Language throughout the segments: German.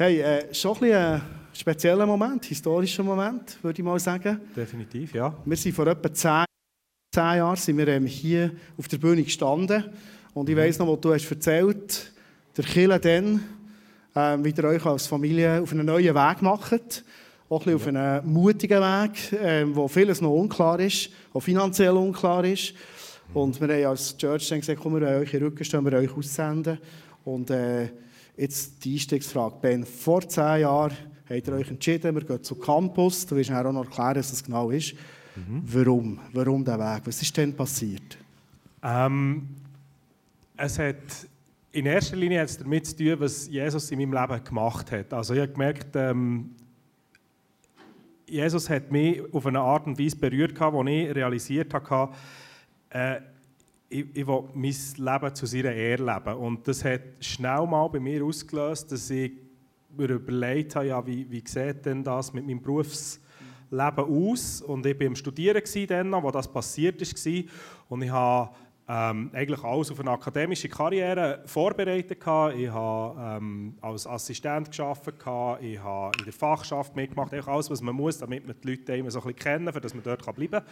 Hey, äh, schon ein, ein spezieller Moment, historischer Moment, würde ich mal sagen. Definitiv, ja. Wir sind vor etwa zehn, zehn Jahren sind wir ähm, hier auf der Bühne gestanden. Und ich mhm. weiss noch, was du hast erzählt der Kille dann, ähm, wie ihr euch als Familie auf einen neuen Weg macht. Auch ein bisschen ja. auf einen mutigen Weg, ähm, wo vieles noch unklar ist, auch finanziell unklar ist. Mhm. Und wir haben als Church dann gesagt, komm, wir wollen euch in den Rücken stehen, wir euch aussenden. Und äh, Jetzt die Einstiegsfrage. Ben, vor zehn Jahren habt ihr euch entschieden, wir gehen zum Campus. Du wirst auch noch erklären, was das genau ist. Mhm. Warum? Warum der Weg? Was ist denn passiert? Ähm, es hat in erster Linie hat es damit zu tun, was Jesus in meinem Leben gemacht hat. Also ich habe gemerkt, ähm, Jesus hat mich auf eine Art und Weise berührt, wo ich realisiert habe, äh, ich, ich will mein Leben zu seiner Ehre leben. Und das hat schnell mal bei mir ausgelöst, dass ich mir überlegt habe, ja, wie, wie sieht denn das mit meinem Berufsleben aus? Und ich war am Studieren, dann, wo das passiert ist. Und ich habe ähm, eigentlich alles auf eine akademische Karriere vorbereitet. Ich habe ähm, als Assistent gearbeitet, ich habe in der Fachschaft mitgemacht, alles, was man muss, damit man die Leute immer so ein bisschen kennen, damit man dort bleiben kann.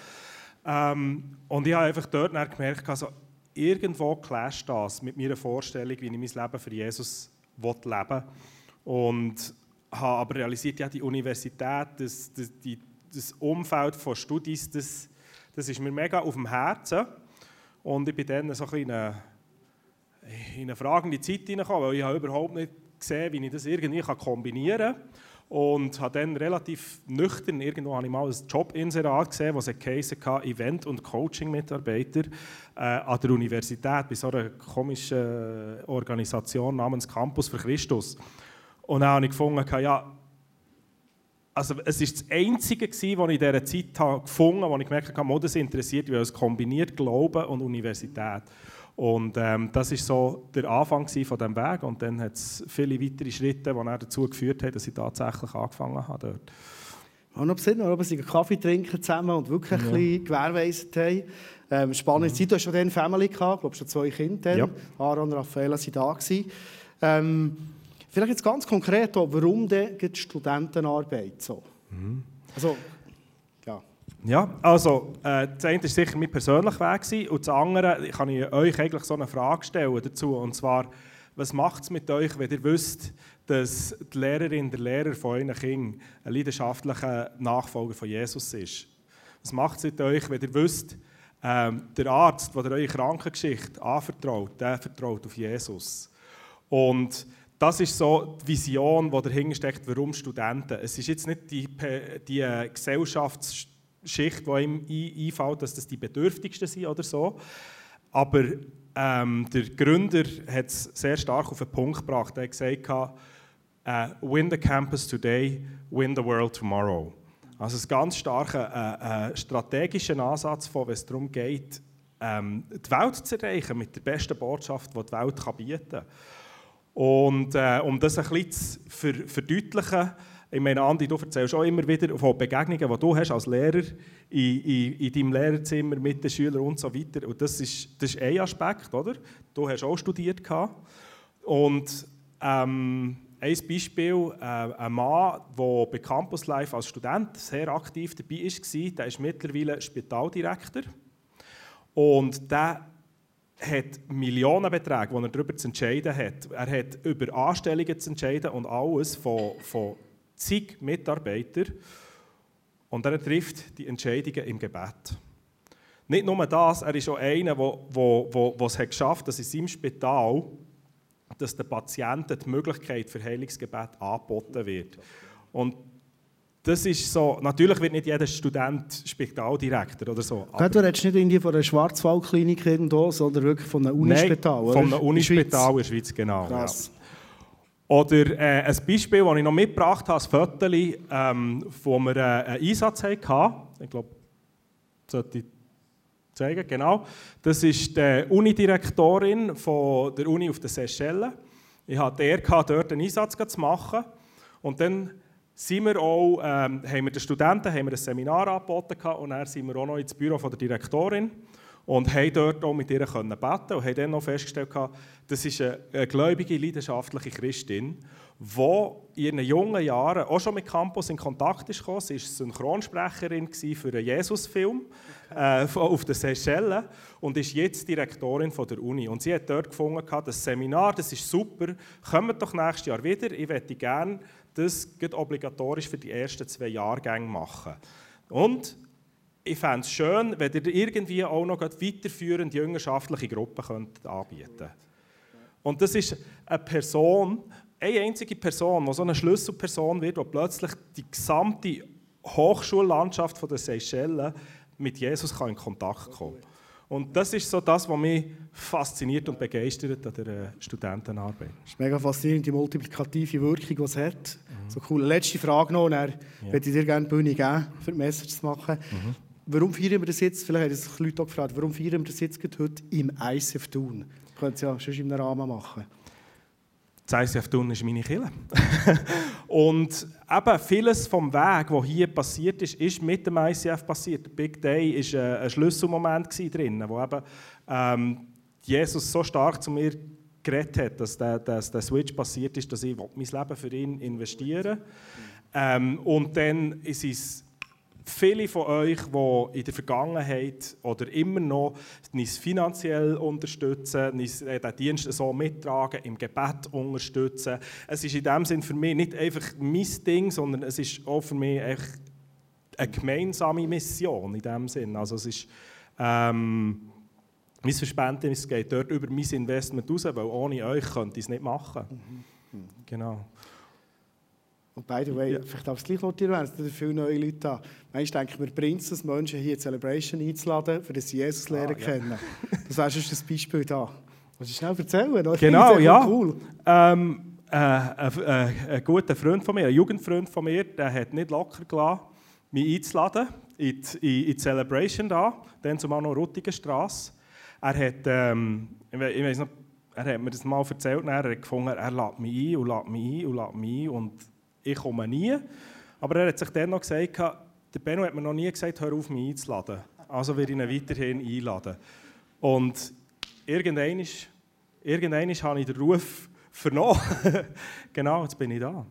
Ähm, und ich habe einfach dort gemerkt, also, irgendwo clasht das mit meiner Vorstellung, wie ich mein Leben für Jesus leben will. Und habe aber realisiert, ja, die Universität, das, das, die, das Umfeld von Studis, das, das ist mir mega auf dem Herzen. Und ich bin dann so ein in eine, in eine fragende Zeit hineingekommen, weil ich habe überhaupt nicht gesehen, wie ich das irgendwie kombinieren kann. Und habe dann relativ nüchtern, irgendwo ich mal ein Jobinserat gesehen, geheißen hat, Event- und Coaching-Mitarbeiter äh, an der Universität, bei so einer komischen Organisation namens Campus für Christus. Und dann habe ich gefunden, ja, also es war das Einzige, was ich in dieser Zeit gefunden habe, wo ich gemerkt habe, das interessiert, weil es kombiniert Glauben und Universität. Und ähm, das ist so der Anfang von dem Weg. Und dann hat es viele weitere Schritte, die dann dazu geführt haben, dass ich tatsächlich angefangen habe dort. Ich habe noch gesehen, ob sie einen Kaffee trinken zusammen und wirklich ja. ein bisschen gewährleistet haben. Ähm, spannende. Zeit, du hast schon eine Family gehabt, ich glaube schon zwei Kinder. Ja. Aaron und Raffaella waren da. Ähm, vielleicht jetzt ganz konkret, warum denn die Studentenarbeit so? Mhm. Also, ja, also äh, das eine war sicher mein persönlicher Weg gewesen, und das andere kann ich euch eigentlich so eine Frage stellen dazu und zwar, was macht es mit euch, wenn ihr wisst, dass die Lehrerin, der Lehrer von euren Kindern ein leidenschaftlicher Nachfolger von Jesus ist? Was macht es mit euch, wenn ihr wisst, ähm, der Arzt, der eure Krankengeschichte anvertraut, der vertraut auf Jesus? Und das ist so die Vision, die dahinter steckt, warum Studenten. Es ist jetzt nicht die, die äh, Gesellschafts Schicht, die ihm einfällt, dass das die Bedürftigsten sind oder so. Aber ähm, der Gründer hat es sehr stark auf den Punkt gebracht. Er hat gesagt, uh, win the campus today, win the world tomorrow. Also ein ganz starker äh, äh, strategischer Ansatz, wenn es darum geht, ähm, die Welt zu erreichen mit der besten Botschaft, die die Welt kann bieten kann. Und äh, um das ein bisschen zu verdeutlichen, ich meine, Andi, du erzählst auch immer wieder von Begegnungen, die du hast als Lehrer in, in, in deinem Lehrerzimmer mit den Schülern und so weiter. Und das ist, das ist ein Aspekt, oder? Du hast auch studiert. Und ähm, ein Beispiel, äh, ein Mann, der bei Campus Life als Student sehr aktiv dabei war, der ist mittlerweile Spitaldirektor. Und der hat Millionenbeträge, die er darüber zu entscheiden hat. Er hat über Anstellungen zu entscheiden und alles von, von zig Mitarbeiter und er trifft die Entscheidungen im Gebet. Nicht nur das, er ist auch einer, der es geschafft hat, dass in seinem Spital dass den Patienten die Möglichkeit für Heilungsgebet angeboten wird. Und das ist so, natürlich wird nicht jeder Student Spitaldirektor oder so. Aber du redest nicht irgendwie von einer Schwarzwaldklinik irgendwo, sondern wirklich von einem Unispital, Nein, von einem Unispital in der Schweiz, genau. Krass. Ja. Oder äh, ein Beispiel, das ich noch mitgebracht habe, ein Foto, ähm, wo wir äh, einen Einsatz hatten. Ich glaube, das sollte ich zeigen, genau. Das ist die Unidirektorin der Uni auf den Seychellen. Ich hatte die Ehre, dort einen Einsatz zu machen. Und dann sind wir auch, ähm, haben wir den Studenten haben wir ein Seminar angeboten und dann sind wir auch noch ins Büro von der Direktorin. Und haben dort auch mit ihr beten und haben dann noch festgestellt, das ist eine, gläubige, leidenschaftliche Christin, die in ihren jungen Jahren auch schon mit Campus in Kontakt ist gekommen. Sie war Synchronsprecherin für einen Jesus-Film äh, auf den Seychellen und ist jetzt Direktorin von der Uni. Und sie hat dort gefunden, das Seminar, das ist super, kommt doch nächstes Jahr wieder. Ich möchte gerne das obligatorisch für die ersten zwei Jahrgänge machen. Und ich fände es schön, wenn ihr irgendwie auch noch weiterführende jüngerschaftliche Gruppen könnt anbieten könnt. Und das ist eine Person, eine einzige Person, die so eine Schlüsselperson wird, die plötzlich die gesamte Hochschullandschaft der Seychellen mit Jesus in Kontakt kommen kann. Und das ist so das, was mich fasziniert und begeistert an der Studentenarbeit. Das ist mega faszinierend, die multiplikative Wirkung, die es hat. Mhm. So cool. Letzte Frage noch, dann ja. würde ich dir gerne die Bühne geben, für die Message zu machen. Mhm. Warum feiern wir das jetzt, vielleicht haben sich Leute auch gefragt, warum feiern wir das jetzt heute im ICF Thun? Können es ja schon in einem Rahmen machen. Das ICF Thun ist meine Kille. und eben vieles vom Weg, der hier passiert ist, ist mit dem ICF passiert. Der Big Day war ein Schlüsselmoment drin, wo eben ähm, Jesus so stark zu mir geredet hat, dass der, dass der Switch passiert ist, dass ich mein Leben für ihn investieren ähm, Und dann ist es viele von euch, die in der Vergangenheit oder immer noch uns finanziell unterstützen, uns den Dienst so mittragen, im Gebet unterstützen. Es ist in dem Sinn für mich nicht einfach mein Ding, sondern es ist auch für mich echt eine gemeinsame Mission in dem Sinn. Also es ist ähm, mein Verständnis geht dort über mein Investment raus, weil ohne euch könnte ich es nicht machen. Mhm. Genau. Und by the way, ja. vielleicht darf es gleich wenn es viele neue Leute da. Manchmal denke ich mir, bringt es Menschen hier in Celebration einzuladen, für das sie Jesus lernen ah, kennen. Ja. Das wäre schon das Beispiel da. Willst du schnell erzählen? Oder? Genau, ja. Cool. Ähm, äh, äh, äh, ein guter Freund von mir, ein Jugendfreund von mir, der hat nicht locker gelassen, mich einzuladen in die, in die Celebration da, dann zumal noch Ruttigenstrasse. Er hat, ähm, ich weiß noch, er hat mir das mal erzählt, er hat gefunden, er lädt mich ein und lädt mich ein und lädt mich ein und ich komme nie. Aber er hat sich dann noch gesagt, der Benno hat mir noch nie gesagt, hör auf, mich einzuladen. Also werde ich ihn weiterhin einladen. Und irgendwann, irgendwann habe ich den Ruf vernommen. genau, jetzt bin ich da.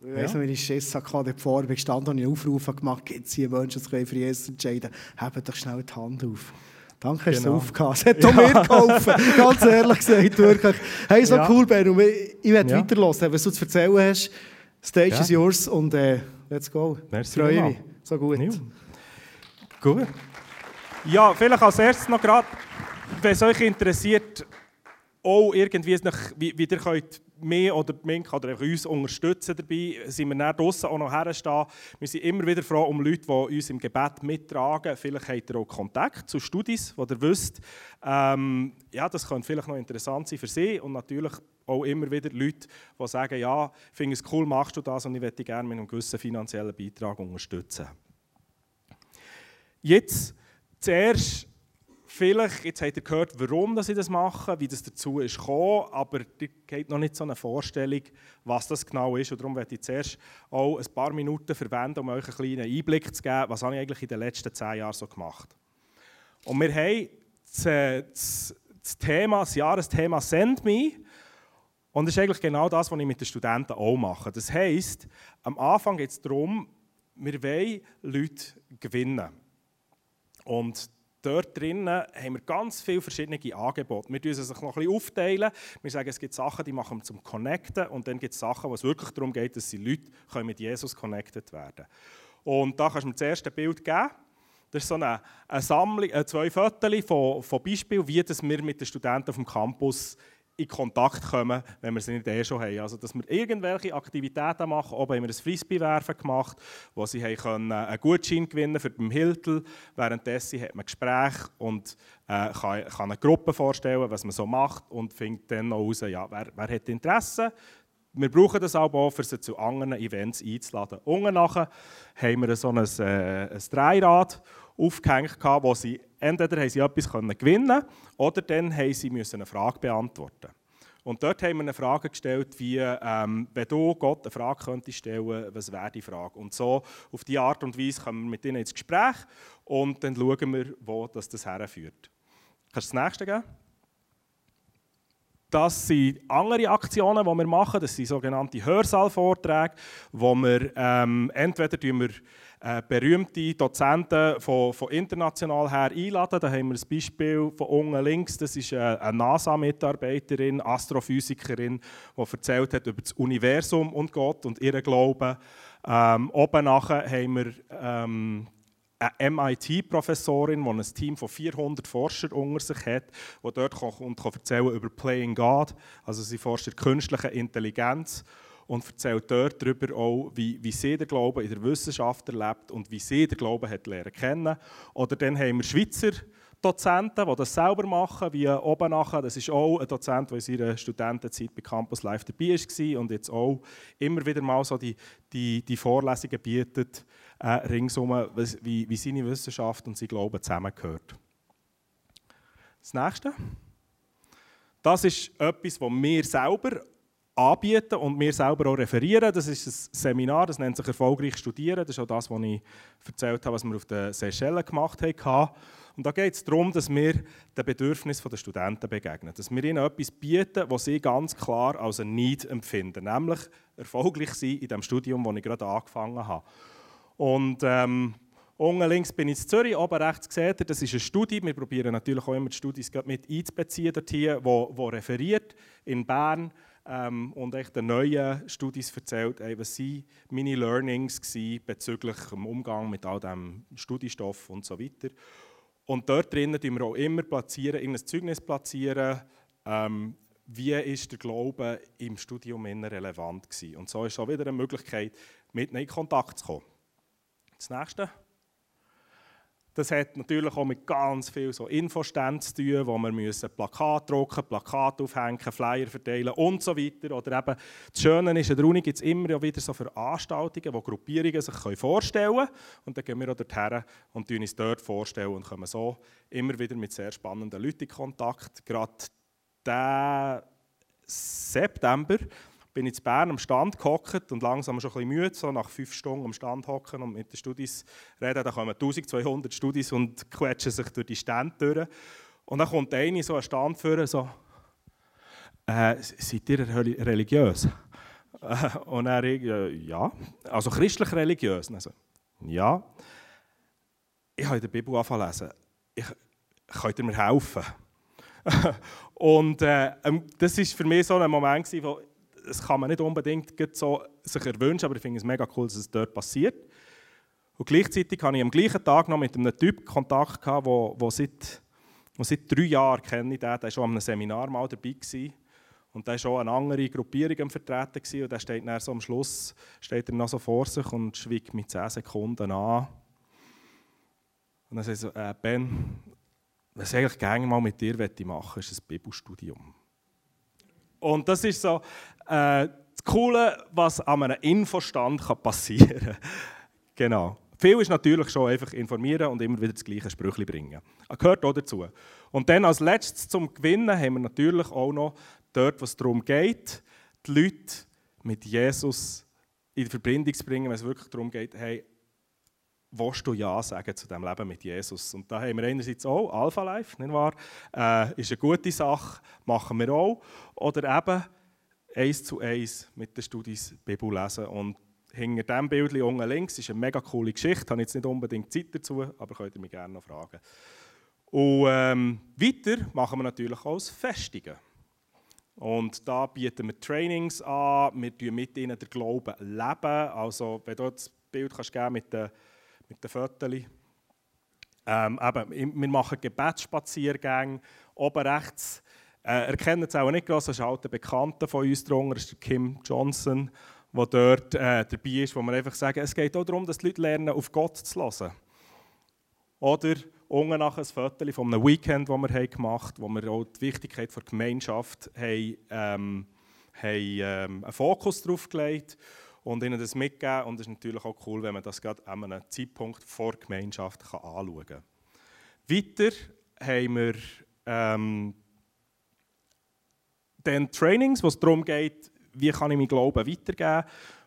Ich weiss noch, wie ich Schiss hatte, bevor ich gestanden und einen Aufruf gemacht gibt es hier Menschen, die für Jesus entscheiden Hebt doch schnell die Hand auf. Danke, hast genau. du aufgehört. Es hat ja. mir geholfen, ganz ehrlich gesagt, wirklich. Hey, so ja. cool, Benno. Ich werde ja. weiterhören, was du zu erzählen hast. Stage ja. is yours und äh, let's go. Merci Freue mich. So gut. Ja. Gut. Ja, vielleicht als erstes noch gerade, wenn es euch interessiert, auch irgendwie, wie, wie ihr könnt mich oder Mink oder uns unterstützen dabei, sind wir dann draussen auch noch herstehen. Wir sind immer wieder froh um Leute, die uns im Gebet mittragen. Vielleicht habt ihr auch Kontakt zu Studis, wo ihr wisst, ähm, ja, das könnte vielleicht noch interessant sein für Sie und natürlich auch immer wieder Leute, die sagen, ja, ich finde es cool, machst du das und ich möchte dich gerne mit einem gewissen finanziellen Beitrag unterstützen. Jetzt zuerst, vielleicht, jetzt habt ihr gehört, warum ich das mache, wie das dazu ist gekommen, aber ihr habt noch nicht so eine Vorstellung, was das genau ist und darum werde ich zuerst auch ein paar Minuten verwenden, um euch einen kleinen Einblick zu geben, was habe ich eigentlich in den letzten zehn Jahren so gemacht. Und wir haben das, das Thema, das Jahresthema «Send Me», und das ist eigentlich genau das, was ich mit den Studenten auch mache. Das heisst, am Anfang geht es darum, wir wollen Leute gewinnen. Und dort drinnen haben wir ganz viele verschiedene Angebote. Wir teilen sich noch ein bisschen aufteilen. Wir sagen, es gibt Sachen, die machen wir zum Connecten und dann gibt es Sachen, wo es wirklich darum geht, dass die Leute mit Jesus connected werden können. Und da kannst du mir das erste Bild geben. Das ist so eine, eine Sammlung, äh, zwei Fotos von, von Beispielen, wie das wir mit den Studenten auf dem Campus in Kontakt kommen, wenn wir sie nicht eh schon haben. Also, dass wir irgendwelche Aktivitäten machen. Oben haben wir ein Frisbee-Werfen gemacht, wo sie haben können, äh, einen Gutschein gewinnen für den Hiltel. Währenddessen hat man Gespräche und äh, kann, kann eine Gruppe vorstellen, was man so macht und findet dann noch raus, ja, wer, wer hat Interesse. Wir brauchen das aber auch, um sie zu anderen Events einzuladen. Unten nachher haben wir so ein, äh, ein Dreirad aufgehängt, wo sie entweder sie etwas gewinnen können oder dann sie müssen eine Frage beantworten Und dort haben wir eine Frage gestellt, wie, ähm, wenn du Gott eine Frage könntest stellen, was wäre die Frage? Und so, auf diese Art und Weise kommen wir mit ihnen ins Gespräch und dann schauen wir, wo das, das herführt. Kannst du das nächste geben? Das sind andere Aktionen, die wir machen. Das sind sogenannte Hörsaalvorträge, wo wir ähm, entweder wir, äh, berühmte Dozenten von, von, international her einladen. Da haben wir ein Beispiel von unten links. Das ist eine, eine NASA-Mitarbeiterin, Astrophysikerin, die erzählt hat über das Universum und Gott und ihren Glauben. Ähm, oben nachher haben wir ähm, eine MIT-Professorin, die ein Team von 400 Forschern unter sich hat, die dort und kann erzählen über Playing God. Also sie forscht in künstlicher Intelligenz und erzählt dort darüber auch, wie, wie sie den Glauben in der Wissenschaft erlebt und wie sie den Glauben hat lernen kennen. Oder dann haben wir Schweizer Dozenten, die das selber machen, wie Obenacher. Das ist auch ein Dozent, der in seiner Studentenzeit bei Campus Live dabei war und jetzt auch immer wieder mal so die, die, die Vorlesungen bietet, äh, ringsum, wie, wie seine Wissenschaft und sein Glauben zusammengehört. Das nächste. Das ist etwas, was wir selber anbieten und wir selber auch referieren. Das ist ein Seminar, das nennt sich «Erfolgreich studieren». Das ist auch das, was ich erzählt habe, was wir auf den Seychellen gemacht haben. Und da geht es darum, dass wir den Bedürfnissen der Studenten begegnen. Dass wir ihnen etwas bieten, was sie ganz klar als ein Need empfinden. Nämlich erfolgreich sein in dem Studium, das ich gerade angefangen habe. Und ähm, unten links bin ich in Zürich, oben rechts seht ihr, das ist eine Studie. Wir probieren natürlich auch immer die Studis mit einzubeziehen, hier, wo, wo referiert in Bern ähm, und echt den neuen Studis erzählt, ey, was waren meine Learnings bezüglich dem Umgang mit all dem Studiestoff und so weiter. Und dort drinnen platzieren wir auch immer platzieren, in ein Zeugnis platzieren, ähm, wie ist der Glaube im Studium relevant gewesen. Und so ist auch wieder eine Möglichkeit, mit ihnen in Kontakt zu kommen. Das nächste. Das hat natürlich auch mit ganz viel so Infoständen zu tun, wo wir müssen Plakate drucken, Plakate aufhängen, Flyer verteilen und so weiter. Oder eben, das Schöne ist, an der Uni gibt es immer wieder so Veranstaltungen, wo Gruppierungen sich vorstellen können. Und dann gehen wir auch dorthin und uns dort vorstellen und kommen so immer wieder mit sehr spannenden Leuten in Kontakt. Gerade diesen September bin ich in Bern am Stand gehockt und langsam schon ein bisschen müde, so nach fünf Stunden am Stand hocken und mit den Studis reden. Da kommen 1200 Studis und quetschen sich durch die Stände durch. Und dann kommt eine so ein Stand führen, so, äh, seid ihr religiös? und er ja, also christlich religiös. Also, ja. Ich habe in der Bibel angefangen. Ich, könnt ihr mir helfen? und äh, ähm, das war für mich so ein Moment, wo das kann man nicht unbedingt so sich erwünschen, aber ich finde es mega cool, dass es dort passiert. Und gleichzeitig hatte ich am gleichen Tag noch mit einem Typ Kontakt, gehabt, wo, wo, seit, wo seit drei Jahren kenne ich den, der war schon an einem Seminar mal dabei. Gewesen. Und der war schon eine andere Gruppierung vertreten. Gewesen. Und der steht dann so am Schluss steht er noch so vor sich und schweigt mit 10 Sekunden an. Und dann sagt er so, äh, Ben, was ich eigentlich gerne mal mit dir machen möchte, ist ein Bibelstudium. Und das ist so äh, das Coole, was an einem Infostand passieren kann. genau. Viel ist natürlich schon einfach informieren und immer wieder das gleiche Sprüchli bringen. Das gehört auch dazu. Und dann als letztes zum Gewinnen haben wir natürlich auch noch dort, was darum geht, die Leute mit Jesus in Verbindung zu bringen, wenn es wirklich darum geht, hey, willst du Ja sagen zu dem Leben mit Jesus? Und da haben wir einerseits auch Alpha Life, nicht wahr? Äh, ist eine gute Sache, machen wir auch. Oder eben eins zu eins mit den Studis Bibel lesen. Und hinter diesem Bild unten links ist eine mega coole Geschichte. Ich habe jetzt nicht unbedingt Zeit dazu, aber könnt ihr mich gerne noch fragen. Und ähm, weiter machen wir natürlich auch das Festigen. Und da bieten wir Trainings an, wir tun mit ihnen den Glauben leben. Also, wenn du das Bild kannst mit den mit den Fotos. Ähm, eben, wir machen Gebetsspaziergänge. Oben rechts äh, erkennen es auch nicht groß, das ist ein alter Bekannter von uns drunter, ist Kim Johnson, der dort äh, dabei ist, wo wir einfach sagen, es geht auch darum, dass die Leute lernen, auf Gott zu hören. Oder unten nach ein Foto von einem Weekend, das wir gemacht haben, wo wir auch die Wichtigkeit der Gemeinschaft haben, ähm, haben ähm, einen Fokus drauf gelegt haben und ihnen das mitgeben. Und es ist natürlich auch cool, wenn man das gerade an einem Zeitpunkt vor Gemeinschaft kann anschauen kann. Weiter haben wir ähm, dann Trainings, wo es darum geht, wie kann ich meinen Glauben weitergeben.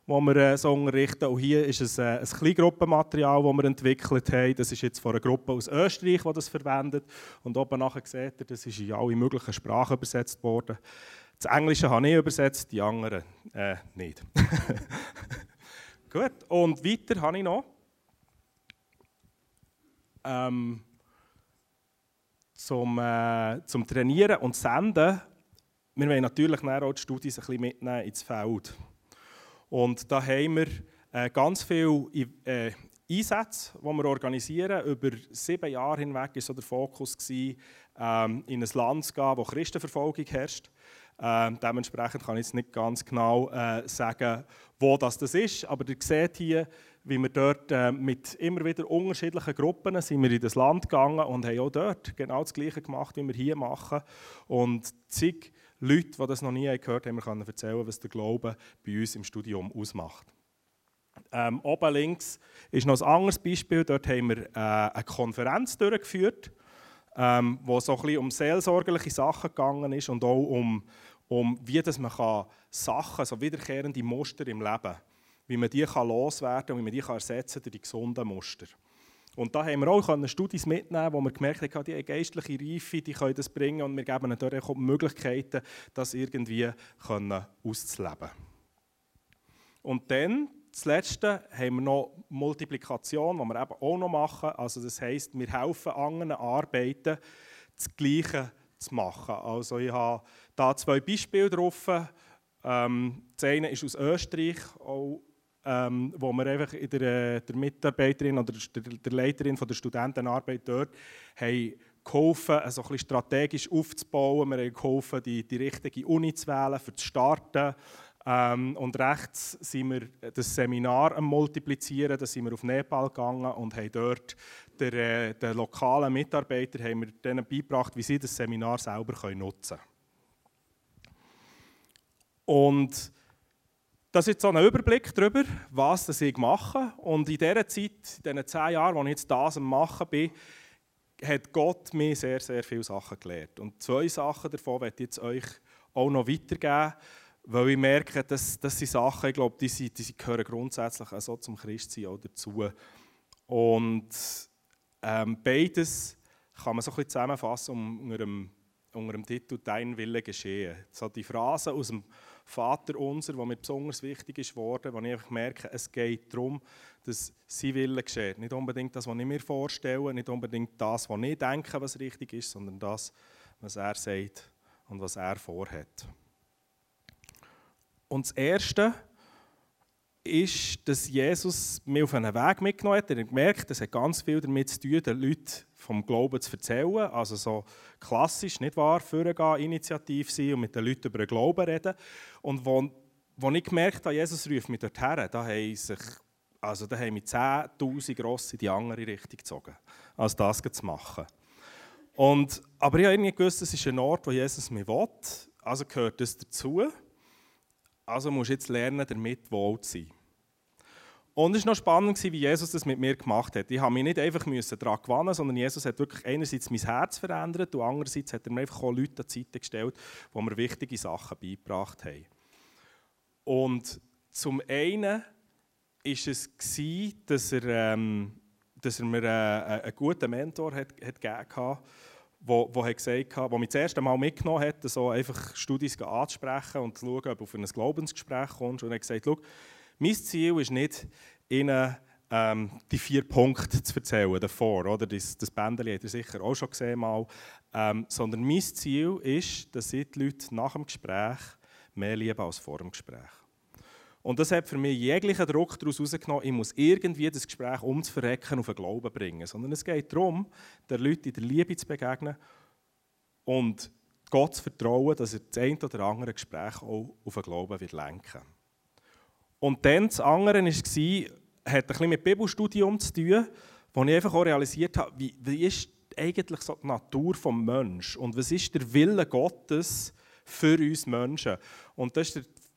wo wir äh, so unterrichten. Und hier ist es äh, ein Kleingruppenmaterial, das wir entwickelt haben. Das ist jetzt von einer Gruppe aus Österreich, die das verwendet. Und oben nachher seht ihr, das ist in alle möglichen Sprachen übersetzt worden. Das Englische habe ich übersetzt, die anderen äh, nicht. Gut, und weiter habe ich noch. Ähm, zum, äh, zum Trainieren und Senden. Wir wollen natürlich auch die Studis ein bisschen mitnehmen ins Feld. Und da haben wir äh, ganz viele äh, Einsätze, die wir organisieren. Über sieben Jahre hinweg war so der Fokus, gewesen, ähm, in ein Land zu gehen, wo Christenverfolgung herrscht. Ähm, dementsprechend kann ich jetzt nicht ganz genau äh, sagen, wo das, das ist, aber ihr seht hier, wie wir dort äh, mit immer wieder unterschiedlichen Gruppen sind wir in das Land gegangen und haben auch dort genau das Gleiche gemacht, wie wir hier machen. Und zig Leute, die das noch nie gehört haben, können erzählen, was der Glaube bei uns im Studium ausmacht. Ähm, oben links ist noch ein anderes Beispiel. Dort haben wir äh, eine Konferenz durchgeführt, ähm, wo so ein bisschen um seelsorgerliche Sachen gegangen ist und auch um, um wie das man kann Sachen, so wiederkehrende Muster im Leben, wie man die kann loswerden und wie man die kann ersetzen durch die gesunden Muster. Und da haben wir auch Studien mitnehmen, wo wir gemerkt haben, die geistliche Reife, die können das bringen und wir geben ihnen dort auch Möglichkeiten, das irgendwie auszuleben. Und dann, das Letzte, haben wir noch Multiplikation, die wir eben auch noch machen. Also das heisst, wir helfen anderen Arbeiten, das Gleiche zu machen. Also ich habe da zwei Beispiele drauf. Ähm, das eine ist aus Österreich, auch ähm, wo wir einfach in der, äh, der Mitarbeiterin oder der, der Leiterin von der Studentenarbeit dort haben geholfen, also ein strategisch aufzubauen. Wir haben geholfen, die, die richtige Uni zu wählen, für zu starten. Ähm, und rechts sind wir das Seminar am Multiplizieren. Da sind wir auf Nepal gegangen und haben dort der, äh, den lokalen Mitarbeitern beigebracht, wie sie das Seminar selber können nutzen können. Und das ist jetzt so ein Überblick darüber, was das ich mache. Und in dieser Zeit, in diesen zehn Jahren, wo ich jetzt das am Machen bin, hat Gott mir sehr, sehr viele Sachen gelehrt. Und zwei Sachen davon werde ich jetzt euch auch noch weitergeben, weil ich merke, dass, dass sind Sachen, ich glaube, die, die, die gehören grundsätzlich auch so zum Christsein auch dazu. Und ähm, beides kann man so ein bisschen zusammenfassen unter dem, unter dem Titel «Dein Wille geschehen». So die Phrase aus dem Vater unser, der mir besonders wichtig ist worden, wo ich einfach merke, es geht darum, dass sein Wille geschieht. Nicht unbedingt das, was ich mir vorstelle, nicht unbedingt das, was ich denke, was richtig ist, sondern das, was er sagt und was er vorhat. Und das Erste ist, dass Jesus mich auf einen Weg mitgenommen hat. Er hat gemerkt, das hat ganz viel damit zu tun, den Leuten vom Glauben zu erzählen. Also so klassisch, nicht wahr? Vorgehen, initiativ sein und mit den Leuten über den Glauben reden. Und wo ich gemerkt habe, Jesus ruft mich dorthin, da haben sich also da haben mich 10'000 Rosse in die andere Richtung gezogen, als das zu machen. Und, aber ich habe irgendwie gewusst, es ist ein Ort, wo Jesus mich will. Also gehört das dazu. Also muss ich jetzt lernen, damit wohl zu sein. Und es war noch spannend, wie Jesus das mit mir gemacht hat. Ich habe mich nicht einfach daran gewinnen, sondern Jesus hat wirklich einerseits mein Herz verändert und andererseits hat er mir einfach auch Leute an die Seite gestellt, die mir wichtige Sachen beigebracht haben. Und zum einen war es, dass er, ähm, dass er mir äh, einen guten Mentor hat, hat gegeben hat, wo, wo, hat gesagt, wo mich das erste Mal mitgenommen hat, so einfach Studis anzusprechen und zu schauen, ob du auf ein Glaubensgespräch kommst. Und er hat gesagt, mein Ziel ist nicht, Ihnen ähm, die vier Punkte zu erzählen davor. Oder? Das, das Bändchen habt ihr sicher auch schon gesehen. Mal. Ähm, sondern mein Ziel ist, dass Sie die Leute nach dem Gespräch mehr lieben als vor dem Gespräch. Und das hat für mich jeglichen Druck daraus herausgenommen, ich muss irgendwie das Gespräch umzuverrecken auf den Glauben bringen. Sondern es geht darum, den Leuten in der Liebe zu begegnen und Gott zu vertrauen, dass er das eine oder andere Gespräch auch auf den Glauben wird lenken wird. Und dann das andere war, hat ein bisschen mit Bibelstudium zu tun, wo ich einfach auch realisiert habe, wie, wie ist eigentlich so die Natur des Menschen und was ist der Wille Gottes für uns Menschen. Und das ist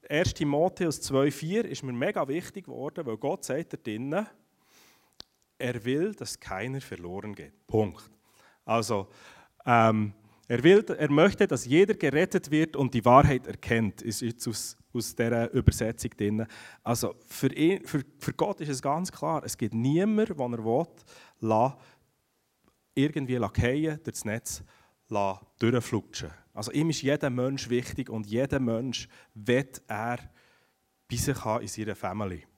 der 1. Timotheus 2,4 ist mir mega wichtig geworden, weil Gott sagt da drinnen, er will, dass keiner verloren geht. Punkt. Also, ähm, Er, will, er möchte, dass jeder gerettet wird und die Wahrheit erkennt, ist jetzt aus, aus dieser Übersetzung drin. Also für, ihn, für, für Gott ist es ganz klar, es gibt niemanden, der er will, lassen, irgendwie fallen, durch das Netz durchflutschen. Also ihm ist jeder Mensch wichtig und jeder Mensch wird er bei sich haben in seiner Familie.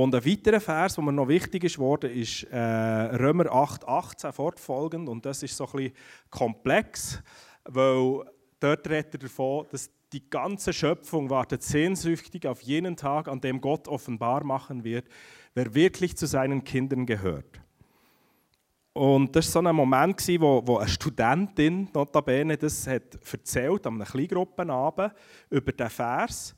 Und ein weiterer Vers, der mir noch wichtig ist ist äh, Römer 8, 18 fortfolgend. Und das ist so ein bisschen komplex, weil dort redet er davon, dass die ganze Schöpfung wartet sehnsüchtig auf jenen Tag, an dem Gott offenbar machen wird, wer wirklich zu seinen Kindern gehört. Und das war so ein Moment, wo, wo eine Studentin, notabene, das hat erzählt an einer Kleingruppenabend über diesen Vers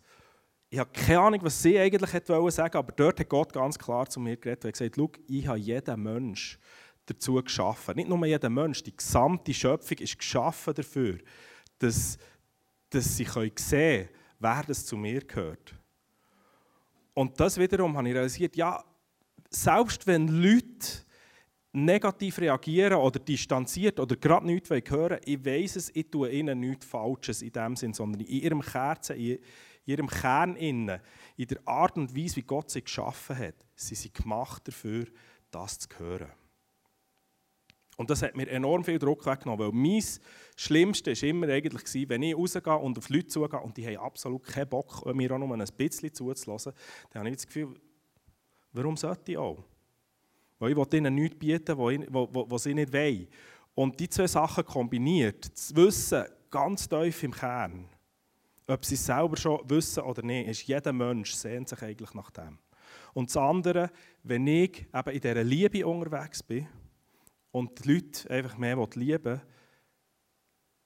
ich habe keine Ahnung, was sie eigentlich wollte sagen, aber dort hat Gott ganz klar zu mir geredet und gesagt, Schau, ich habe jeden Mensch dazu geschaffen. Nicht nur jeder Mensch, die gesamte Schöpfung ist geschaffen dafür, dass, dass sie sehen können, wer das zu mir gehört. Und das wiederum habe ich realisiert, ja, selbst wenn Leute negativ reagieren oder distanziert oder gerade nichts hören ich weiß es, ich tue ihnen nichts Falsches in dem Sinn, sondern in ihrem Herzen, in in ihrem Kern innen, in der Art und Weise, wie Gott sie geschaffen hat, sie sind gemacht dafür, das zu hören. Und das hat mir enorm viel Druck weggenommen, weil mein Schlimmste war immer eigentlich, wenn ich rausgehe und auf Leute zugehe und die haben absolut keinen Bock, mir auch nur ein bisschen zuzulassen, dann habe ich das Gefühl, warum sollte ich auch? Weil ich will ihnen nichts bieten, was sie nicht wollen. Und die zwei Sachen kombiniert, das Wissen ganz tief im Kern, ob sie es selber schon wissen oder nicht, ist jeder Mensch sehnt sich eigentlich nach dem. Und das andere, wenn ich eben in dieser Liebe unterwegs bin und die Leute einfach mehr lieben will,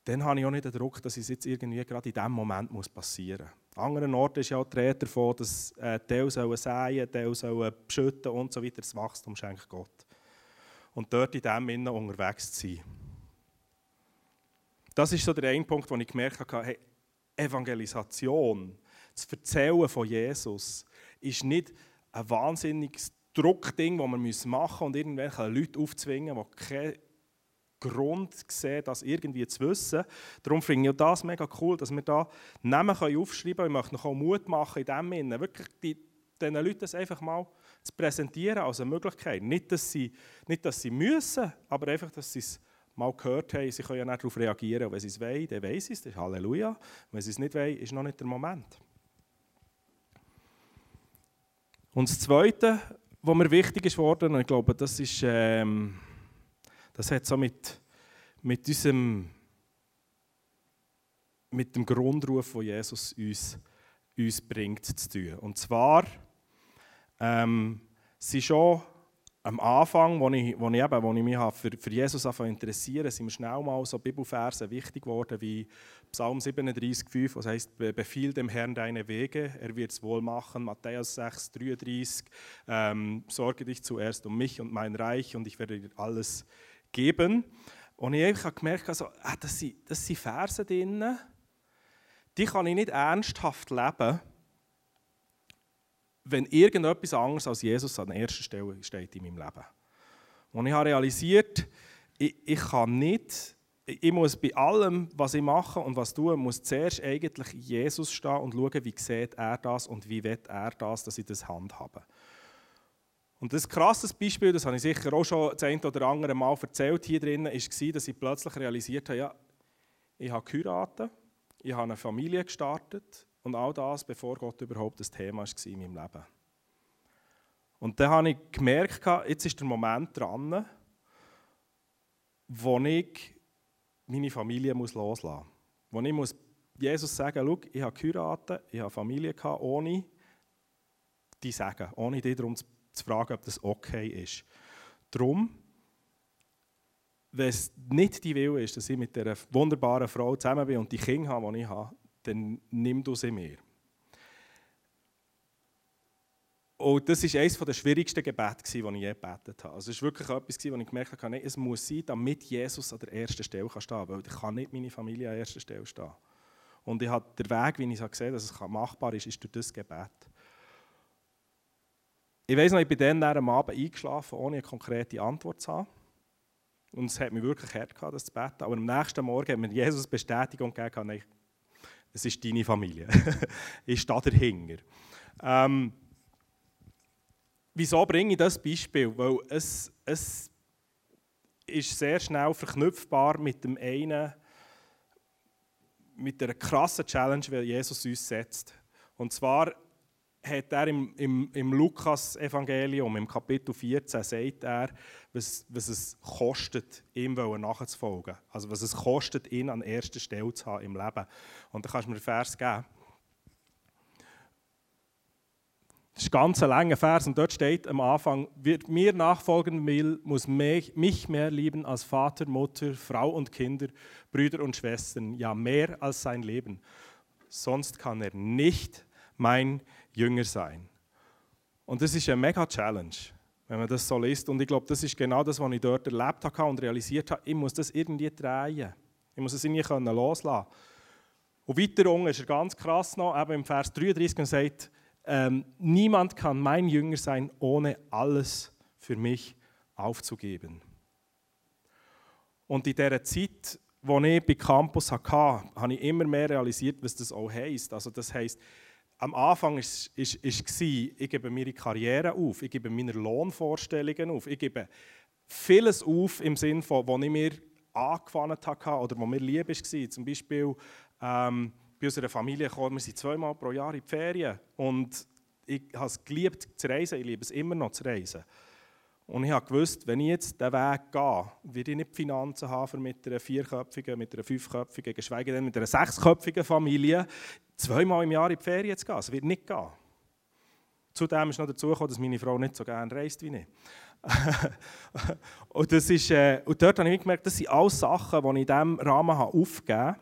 dann habe ich auch nicht den Druck, dass es jetzt irgendwie gerade in diesem Moment passieren muss. An anderen Orten ist ja auch die Rede davon, dass äh, Teil sollen säen, Teil sollen beschütten und so weiter. Das Wachstum schenkt Gott. Und dort in dem Innen unterwegs zu sein. Das ist so der eine Punkt, wo ich gemerkt habe, hey, Evangelisation, das Erzählen von Jesus, ist nicht ein wahnsinniges Druckding, das man machen muss und irgendwelche Leute aufzwingen, die keinen Grund sehen, das irgendwie zu wissen. Darum finde ich das mega cool, dass wir da Namen aufschreiben können. Ich möchte noch Mut machen in dem Sinne, wirklich die, diesen Leuten das einfach mal zu präsentieren als eine Möglichkeit. Nicht, dass sie, nicht, dass sie müssen, aber einfach, dass sie es mal gehört haben, sie können ja nicht darauf reagieren. Und wenn sie es wollen, dann wollen sie es, das ist Halleluja. Wenn sie es nicht wollen, ist noch nicht der Moment. Und das Zweite, was mir wichtig ist worden, und ich glaube, das ist, ähm, das hat so mit, mit unserem, mit dem Grundruf, den Jesus uns, uns bringt, zu tun. Und zwar, ähm, sie schon am Anfang, als ich, wo ich, eben, wo ich mich für, für Jesus interessiere, sind mir schnell mal so Bibelverse wichtig geworden, wie Psalm 37,5, was heißt, befiehl dem Herrn deine Wege, er wird es wohl machen. Matthäus 6, 33, ähm, sorge dich zuerst um mich und mein Reich und ich werde dir alles geben. Und ich habe gemerkt, also, ah, das, sind, das sind Verse drin, die kann ich nicht ernsthaft leben, wenn irgendetwas anderes als Jesus an erster Stelle steht in meinem Leben. Und ich habe realisiert, ich, ich kann nicht, ich muss bei allem, was ich mache und was tue, muss zuerst eigentlich Jesus stehen und schauen, wie sieht er das und wie wird er das, dass ich das handhabe. Und das krasses Beispiel, das habe ich sicher auch schon das ein oder andere Mal erzählt hier drinnen, war, dass ich plötzlich realisiert habe, ja, ich habe geheiratet, ich habe eine Familie gestartet, und all das, bevor Gott überhaupt das Thema war in meinem Leben. Und dann habe ich gemerkt, jetzt ist der Moment dran, wo ich meine Familie loslassen muss. Wo ich muss Jesus sagen muss, ich habe geheiratet, ich habe Familie gehabt, ohne die sagen, ohne die darum zu fragen, ob das okay ist. Darum, wenn es nicht die Will ist, dass ich mit dieser wunderbaren Frau zusammen bin und die Kinder habe, die ich habe, dann nimm du sie mir. Und das war eines der schwierigsten Gebete, die ich je gebetet habe. Also es war wirklich etwas, wo ich gemerkt habe, es muss sein, damit Jesus an der ersten Stelle stehen kann. Weil ich kann nicht meine Familie an der ersten Stelle stehen. Und ich habe den Weg, wie ich es gesehen habe, dass es machbar ist, ist durch das Gebet. Ich weiß noch, ich bin dann am Abend eingeschlafen, ohne eine konkrete Antwort zu haben. Und es hat mich wirklich hart gehabt, das zu beten. Aber am nächsten Morgen hat mir Jesus Bestätigung gegeben, es ist deine Familie. ich stehe dahinter. Ähm, wieso bringe ich das Beispiel? Weil es, es ist sehr schnell verknüpfbar mit dem einen, mit einer krassen Challenge, die Jesus uns setzt. Und zwar hat er im, im, im Lukas-Evangelium, im Kapitel 14, sagt er, was, was es kostet, ihm nachzufolgen. Also was es kostet, ihn an erster Stelle zu haben im Leben. Und da kannst du mir einen Vers geben. Das ist ein ganz langer Vers und dort steht am Anfang, wer mir nachfolgen will, muss mich mehr lieben als Vater, Mutter, Frau und Kinder, Brüder und Schwestern, ja mehr als sein Leben. Sonst kann er nicht mein Jünger sein. Und das ist eine mega Challenge, wenn man das so liest. Und ich glaube, das ist genau das, was ich dort erlebt habe und realisiert habe. Ich muss das irgendwie drehen. Ich muss es irgendwie loslassen Und weiter unten ist er ganz krass noch, eben im Vers 33 und sagt, ähm, niemand kann mein Jünger sein, ohne alles für mich aufzugeben. Und in dieser Zeit, die ich bei Campus hatte, habe ich immer mehr realisiert, was das auch heisst. Also das heisst, am Anfang war es, ich gebe meine Karriere auf, ich gebe meine Lohnvorstellungen auf, ich gebe vieles auf im Sinne von, was ich mir angefangen habe oder was mir lieb war. Zum Beispiel ähm, bei unserer Familie kommen wir sind zweimal pro Jahr in die Ferien und ich habe es geliebt zu reisen, ich liebe es immer noch zu reisen. Und ich gewusst, wenn ich jetzt diesen Weg gehe, werde ich nicht Finanzen haben mit einer vierköpfigen, mit einer fünfköpfigen, geschweige denn mit einer sechsköpfigen Familie, zweimal im Jahr in die Ferien zu gehen. Es wird nicht gehen. Zudem ist noch dazu gekommen, dass meine Frau nicht so gerne reist wie ich. und, das ist, äh, und dort habe ich gemerkt, das sind alles Sachen, die ich in diesem Rahmen aufgegeben habe.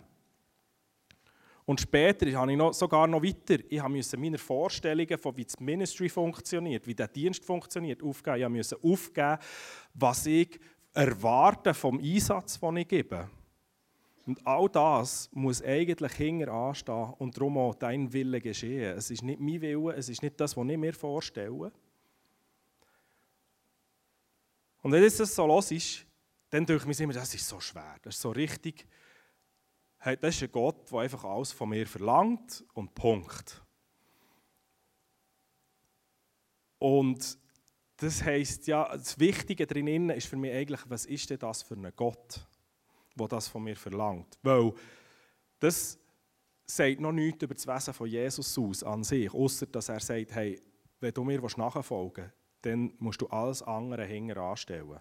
Und später habe ich noch, sogar noch weiter, ich musste meine Vorstellungen von wie das Ministry funktioniert, wie der Dienst funktioniert, aufgeben. Ich musste aufgeben, was ich erwarte vom Einsatz, den ich gebe. Und all das muss eigentlich hinter anstehen und darum auch dein Wille geschehen. Es ist nicht mein Wille, es ist nicht das, was ich mir vorstelle. Und wenn das so los ist, dann denke ich mir immer, das ist so schwer, das ist so richtig hey, das ist ein Gott, der einfach alles von mir verlangt und Punkt. Und das heisst, ja, das Wichtige drin ist für mich eigentlich, was ist denn das für ein Gott, der das von mir verlangt? Weil das sagt noch nichts über das Wesen von Jesus aus an sich, außer dass er sagt, hey, wenn du mir nachfolgen willst, dann musst du alles andere hinten anstellen.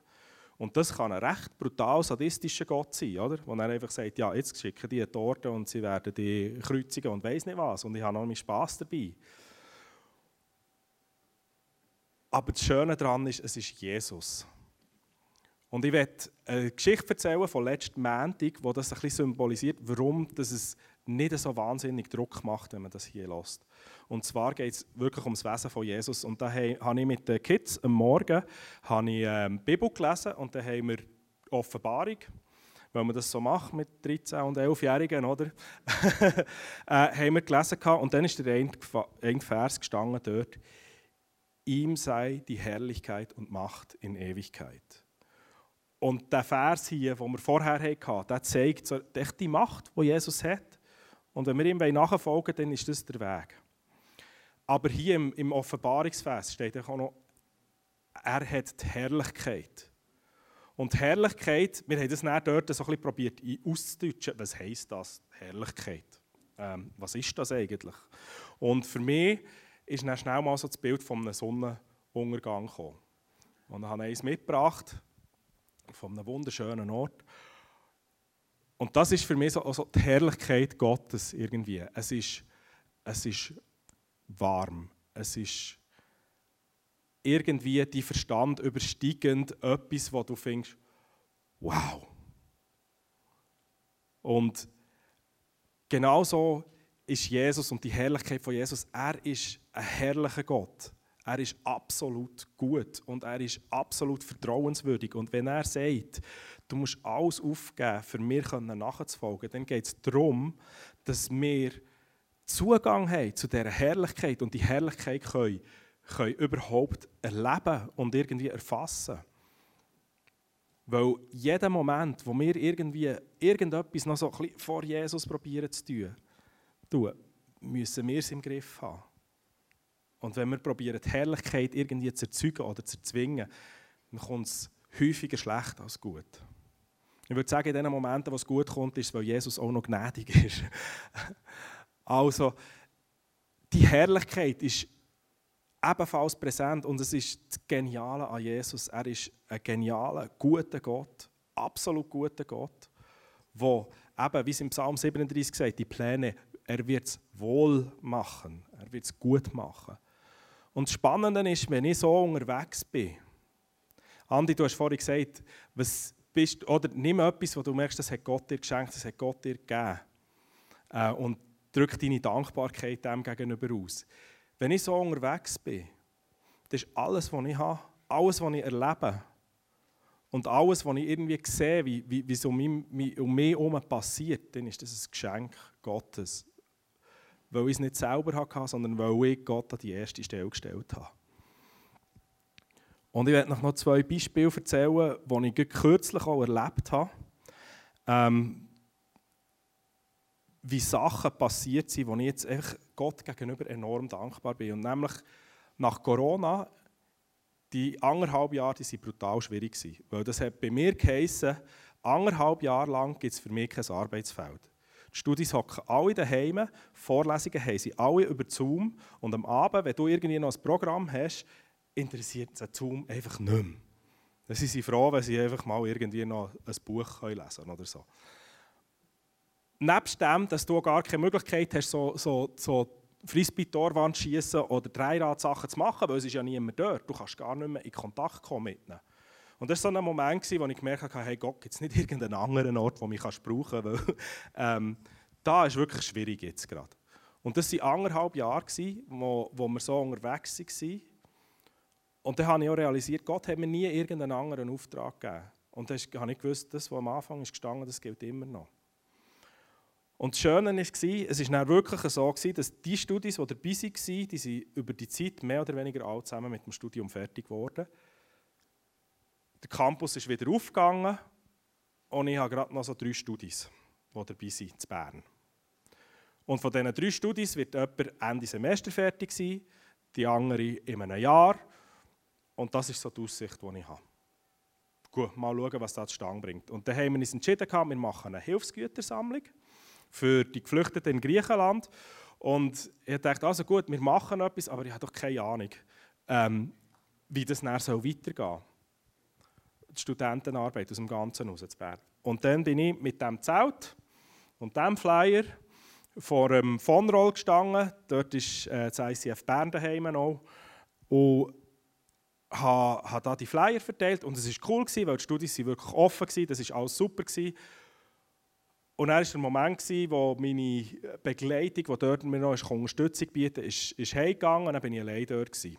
Und das kann ein recht brutal sadistischer Gott sein, oder? Wo er einfach sagt, ja, jetzt schicken die Torte und sie werden die kreuzigen und weiß nicht was. Und ich habe noch meinen Spass dabei. Aber das Schöne daran ist, es ist Jesus. Und ich werde eine Geschichte erzählen von letzten Montag, die das ein bisschen symbolisiert, warum das es nicht so wahnsinnig Druck macht, wenn man das hier lässt. Und zwar geht es wirklich ums Wesen von Jesus. Und da habe ich mit den Kids am Morgen habe ich, ähm, Bibel gelesen und dann haben wir Offenbarung, weil man das so macht mit 13- und 11-Jährigen, oder? äh, haben wir gelesen und dann ist der ein Vers gestanden dort, ihm sei die Herrlichkeit und Macht in Ewigkeit. Und der Vers hier, den wir vorher hatten, der zeigt so die Macht, die Jesus hat. Und wenn wir ihm nachfolgen dann ist das der Weg. Aber hier im, im Offenbarungsfest steht auch noch, er hat die Herrlichkeit. Und Herrlichkeit, wir haben das dort so ein bisschen probiert auszudeutschen. Was heisst das, Herrlichkeit? Ähm, was ist das eigentlich? Und für mich ist dann schnell mal so das Bild von einem Sonnenuntergang gekommen. Und dann habe ich eins mitgebracht, von einem wunderschönen Ort. Und das ist für mich so also die Herrlichkeit Gottes irgendwie. Es ist, es ist warm. Es ist irgendwie die Verstand übersteigend etwas, wo du findest, wow. Und genauso ist Jesus und die Herrlichkeit von Jesus, er ist ein herrlicher Gott. Er ist absolut gut und er ist absolut vertrauenswürdig. Und wenn er sagt, du musst alles aufgeben, für mir nachzufolgen, dann geht es darum, dass wir Zugang haben zu dieser Herrlichkeit und die Herrlichkeit können, können überhaupt erleben und irgendwie erfassen. Weil jeder Moment, wo wir irgendwie irgendetwas noch so ein bisschen vor Jesus probieren zu tun, müssen wir es im Griff haben. Und wenn wir probieren, die Herrlichkeit irgendwie zu erzeugen oder zu erzwingen, dann kommt es häufiger schlecht als gut. Ich würde sagen, in den Momenten, wo es gut kommt, ist es, weil Jesus auch noch gnädig ist. also, die Herrlichkeit ist ebenfalls präsent und es ist das Geniale an Jesus. Er ist ein genialer, guter Gott, absolut guter Gott, wo eben, wie es im Psalm 37 sagt, die Pläne, er wird es wohl machen, er wird es gut machen. Und das Spannende ist, wenn ich so unterwegs bin, Andi, du hast vorhin gesagt, was bist, oder nimm etwas, wo du merkst, das hat Gott dir geschenkt, das hat Gott dir gegeben. Äh, und drück deine Dankbarkeit dem gegenüber aus. Wenn ich so unterwegs bin, das ist alles, was ich habe, alles, was ich erlebe und alles, was ich irgendwie sehe, wie, wie, wie es um mich, um mich herum passiert, dann ist das ein Geschenk Gottes. Weil ich es nicht selber hatte, sondern weil ich Gott an die erste Stelle gestellt habe. Und ich werde noch zwei Beispiele erzählen, die ich kürzlich auch erlebt habe. Ähm, wie Sachen passiert sind, wo ich jetzt einfach Gott gegenüber enorm dankbar bin. Und nämlich nach Corona, die anderthalb Jahre, die waren brutal schwierig. Weil das hat bei mir geheissen, anderthalb Jahre lang gibt es für mich kein Arbeitsfeld. Die Studis hocken alle daheim, Vorlesungen haben sie alle über Zoom und am Abend, wenn du irgendwie noch ein Programm hast, interessiert sie Zoom einfach nicht mehr. Dann sind sie froh, wenn sie einfach mal irgendwie noch ein Buch lesen können oder so nebst dem, dass du gar keine Möglichkeit hast, so, so, so Frisbee-Torwand schießen oder Dreirad-Sachen zu machen, weil es ist ja niemand dort. Du kannst gar nicht mehr in Kontakt kommen mit ihnen. Und das war so ein Moment, wo ich gemerkt habe, hey Gott, gibt es nicht irgendeinen anderen Ort, wo mich brauchen kannst, weil ähm, da ist wirklich schwierig jetzt gerade. Und das waren anderthalb Jahre, wo, wo wir so unterwegs waren. Und dann habe ich auch realisiert, Gott hat mir nie irgendeinen anderen Auftrag gegeben. Und dann habe ich gewusst, das, was am Anfang ist gestanden, das gilt immer noch. Und das Schöne war, es war wirklich so, dass die Studis, die dabei waren, die sind über die Zeit mehr oder weniger alle zusammen mit dem Studium fertig geworden. Der Campus ist wieder aufgegangen und ich habe gerade noch so drei Studis, die dabei sind, in Bern. Und von diesen drei Studis wird jemand Ende Semester fertig sein, die andere in einem Jahr. Und das ist so die Aussicht, die ich habe. Gut, mal schauen, was das zustande bringt. Und dann haben wir uns entschieden, wir machen eine Hilfsgütersammlung für die Geflüchteten in Griechenland. Und ich dachte, also gut, wir machen etwas, aber ich habe doch keine Ahnung, ähm, wie das nachher so weitergehen soll. Die Studentenarbeit aus dem Ganzen raus zu Bern. Und dann bin ich mit dem Zelt und dem Flyer vor dem Vonroll gestanden. Dort ist äh, das ICF Bern daheim noch. Und habe, habe da die Flyer verteilt und es war cool, weil die Studien wirklich offen waren, das war alles super. Gewesen. Und dann war der Moment, wo meine Begleitung, die dort mir noch Unterstützung bieten ist, ist heimgegangen und dann war ich allein dort. Gewesen.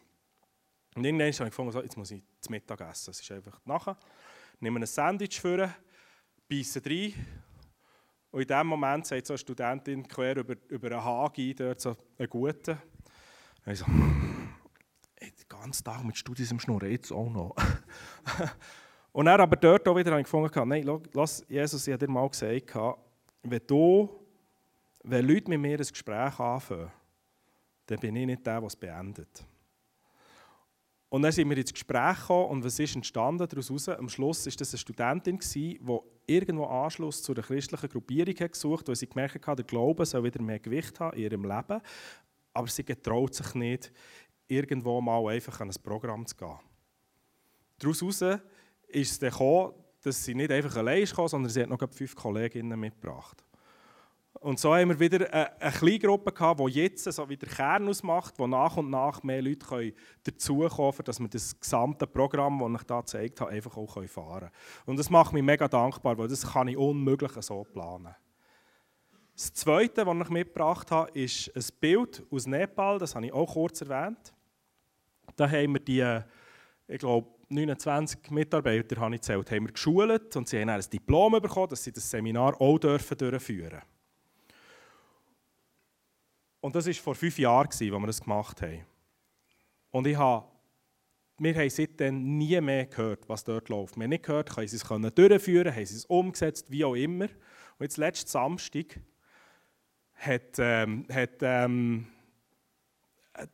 Und irgendwann habe ich gefunden, so, jetzt muss ich zum Mittag essen. Es ist einfach nachher. Nehme ein Sandwich vor, beiße rein. Und in dem Moment sagt so eine Studentin quer über, über einen Hagi dort so einen guten. Und ich so, ganzen Tag mit Studis im Schnurren, jetzt auch noch. und dann aber dort auch wieder habe ich gefunden, nein, lass, Jesus, ich habe dir mal gesagt, wenn, du, wenn Leute mit mir ein Gespräch anfangen, dann bin ich nicht der, der es beendet. Und dann sind wir ins Gespräch gekommen und was ist entstanden daraus? Am Schluss war das eine Studentin, die irgendwo Anschluss zu einer christlichen Gruppierung hat gesucht weil sie gemerkt hat, der Glaube soll wieder mehr Gewicht haben in ihrem Leben, aber sie getraut sich nicht, irgendwo mal einfach an ein Programm zu gehen. Daraus ist es dann gekommen, dass sie nicht einfach allein ist, sondern sie hat noch fünf Kolleginnen mitgebracht. Und so haben wir wieder eine, eine kleine Gruppe gehabt, die jetzt so wieder Kern ausmacht, wo nach und nach mehr Leute dazukommen können, dass wir das gesamte Programm, das ich hier gezeigt habe, einfach auch fahren können. Und das macht mich mega dankbar, weil das kann ich unmöglich so planen. Das Zweite, was ich mitgebracht habe, ist ein Bild aus Nepal, das habe ich auch kurz erwähnt. Da haben wir die, ich glaube, 29 Mitarbeiter habe ich gezählt, haben wir geschult und sie haben ein Diplom bekommen, dass sie das Seminar auch dürfen durchführen dürfen. Und das war vor fünf Jahren, als wir das gemacht haben. Und ich habe wir haben seitdem nie mehr gehört, was dort läuft. Wir haben nicht gehört, haben sie es durchführen haben sie es umgesetzt, wie auch immer. Und jetzt letzten Samstag hat, ähm, hat ähm,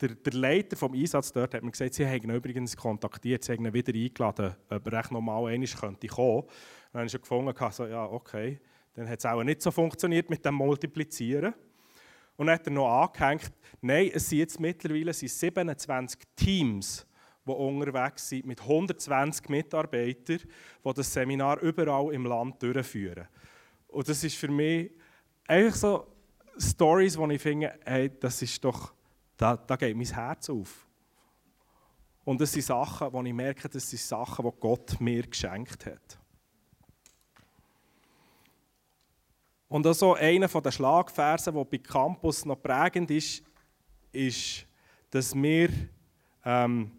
der, der, Leiter vom Einsatz dort hat mir gesagt, sie haben ihn übrigens kontaktiert, sie haben ihn wieder eingeladen, ob er recht normal einmal könnte kommen. Und dann habe ich schon gefunden, so, ja okay, dann hat es auch nicht so funktioniert mit dem Multiplizieren. Und dann hat er noch angehängt, nein, es sind jetzt mittlerweile 27 Teams, die unterwegs sind, mit 120 Mitarbeitern, die das Seminar überall im Land durchführen. Und das ist für mich einfach so Stories, wo ich finde, hey, das ist doch, da, da geht mein Herz auf. Und das sind Sachen, wo ich merke, das sind Sachen, die Gott mir geschenkt hat. Und auch so einer der Schlagversen, der bei Campus noch prägend ist, ist, dass wir, ähm,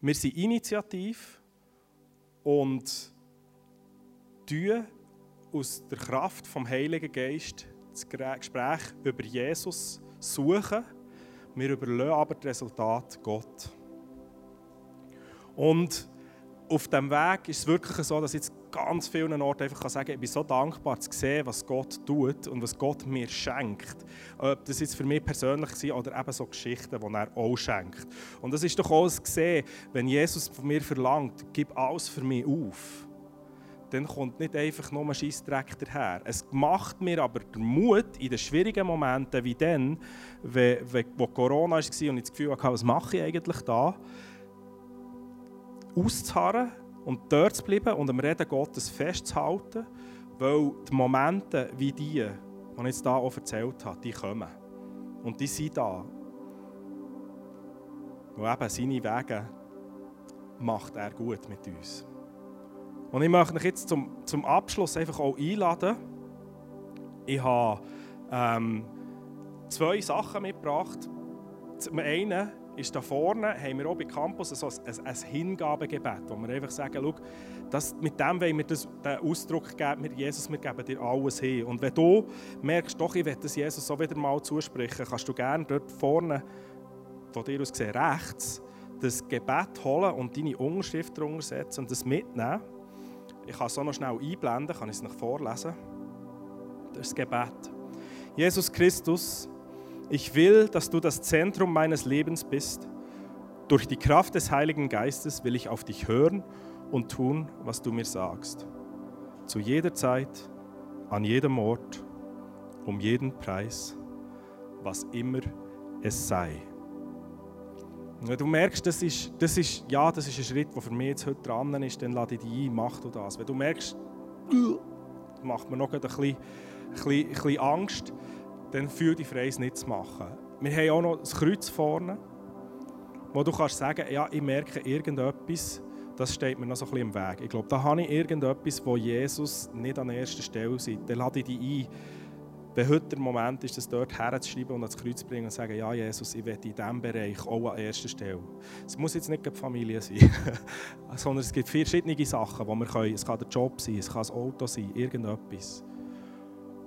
wir sind initiativ und tun aus der Kraft vom Heiligen Geist das Gespräch über Jesus suchen. Wir überlassen aber das Resultat Gott. Und auf dem Weg ist es wirklich so, dass ich jetzt ganz vielen Orten einfach sagen kann, ich bin so dankbar zu sehen, was Gott tut und was Gott mir schenkt. Ob das jetzt für mich persönlich war oder eben so Geschichten, die er auch schenkt. Und das ist doch alles gesehen, wenn Jesus von mir verlangt, gib alles für mich auf, dann kommt nicht einfach nur ein Scheissdreck daher. Es macht mir aber den Mut in den schwierigen Momenten wie dann, wo Corona war und ich das Gefühl hatte, was mache ich eigentlich da, auszuharren und dort zu bleiben und am Reden Gottes festzuhalten, weil die Momente wie die, die ich jetzt hier auch erzählt habe, die kommen. Und die sind da. Und eben seine Wege macht er gut mit uns. Und ich möchte euch jetzt zum, zum Abschluss einfach auch einladen. Ich habe ähm, zwei Sachen mitgebracht. Zum einen ist da vorne, haben wir auch bei Campus so ein, ein, Hingabegebet, wo wir einfach sagen, schau, das, mit dem wollen wir das, den Ausdruck geben, wir, Jesus, wir geben dir alles hin. Und wenn du merkst, doch, ich will das Jesus so wieder mal zusprechen, kannst du gerne dort vorne, von dir aus gesehen, rechts, das Gebet holen und deine Unterschrift darunter setzen und das mitnehmen. Ich kann es auch noch schnell einblenden, kann ich es noch vorlesen. Das ist das Gebet. Jesus Christus, ich will, dass du das Zentrum meines Lebens bist. Durch die Kraft des Heiligen Geistes will ich auf dich hören und tun, was du mir sagst. Zu jeder Zeit, an jedem Ort, um jeden Preis, was immer es sei. Wenn du merkst, das ist, das ist, ja, das ist ein Schritt, der für mich jetzt heute dran ist, dann lade ich dich ein, mach du das. Wenn du merkst, macht mir noch ein bisschen, ein bisschen, ein bisschen Angst, dann fühl dich frei, es nicht zu machen. Wir haben auch noch das Kreuz vorne, wo du kannst sagen, ja, ich merke irgendetwas, das steht mir noch so ein bisschen im Weg. Ich glaube, da habe ich irgendetwas, wo Jesus nicht an erster Stelle ist. Dann lade ich dich ein, wenn heute der Moment ist, das dort herzuschreiben und ans Kreuz zu bringen und zu sagen, ja Jesus, ich will in diesem Bereich auch an erster Stelle. Es muss jetzt nicht die Familie sein, sondern es gibt verschiedene Sachen, die wir können. Es kann der Job sein, es kann das Auto sein, irgendetwas.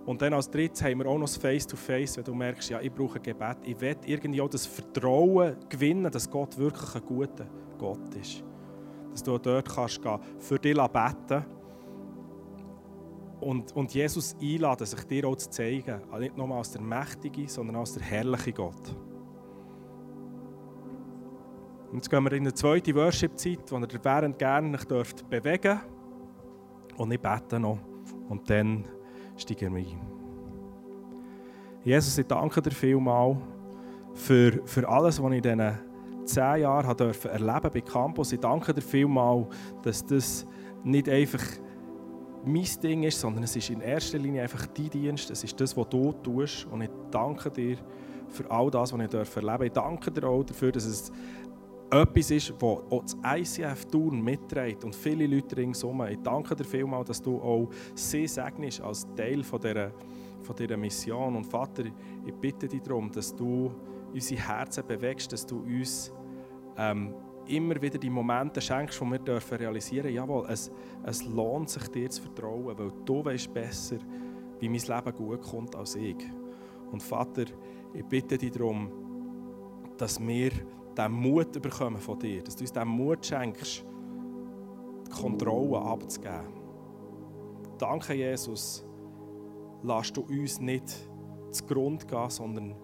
Und dann als drittes haben wir auch noch das Face-to-Face, wenn du merkst, ja, ich brauche Gebet. Ich will irgendwie auch das Vertrauen gewinnen, dass Gott wirklich ein guter Gott ist. Dass du dort kannst gehen, für dich beten und, und Jesus einladen, sich dir auch zu zeigen. Also nicht nur als der mächtige, sondern als der herrliche Gott. Und jetzt gehen wir in eine zweite Worship-Zeit, wo ihr während gerne bewegen dürft Und ich bete noch. Und dann steigen wir ein. Jesus, ich danke dir vielmals für, für alles, was ich in diesen zehn Jahren erleben bei Campus. Ich danke dir vielmals, dass das nicht einfach mein Ding ist, sondern es ist in erster Linie einfach dein Dienst. Es ist das, was du tust. Und ich danke dir für all das, was ich erleben darf. Ich danke dir auch dafür, dass es etwas ist, das auch das ICF Tour mitträgt und viele Leute ringsum. Ich danke dir vielmals, dass du auch sie segnest als Teil von dieser, von dieser Mission. Und Vater, ich bitte dich darum, dass du unsere Herzen bewegst, dass du uns ähm, immer wieder die Momente schenkst, wo wir dürfen realisieren dürfen, jawohl, es, es lohnt sich dir zu vertrauen, weil du weißt besser, wie mein Leben gut kommt als ich. Und Vater, ich bitte dich darum, dass wir diesen Mut bekommen von dir, dass du uns diesen Mut schenkst, die Kontrolle abzugeben. Danke, Jesus, lass du uns nicht zugrunde gehen, sondern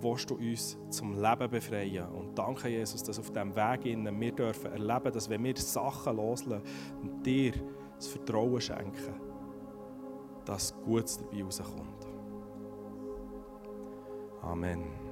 willst du uns zum Leben befreien. Und danke, Jesus, dass auf diesem Weg in wir dürfen erleben, dass wenn wir Sachen loslassen und dir das Vertrauen schenken, dass Gutes dabei rauskommt. Amen.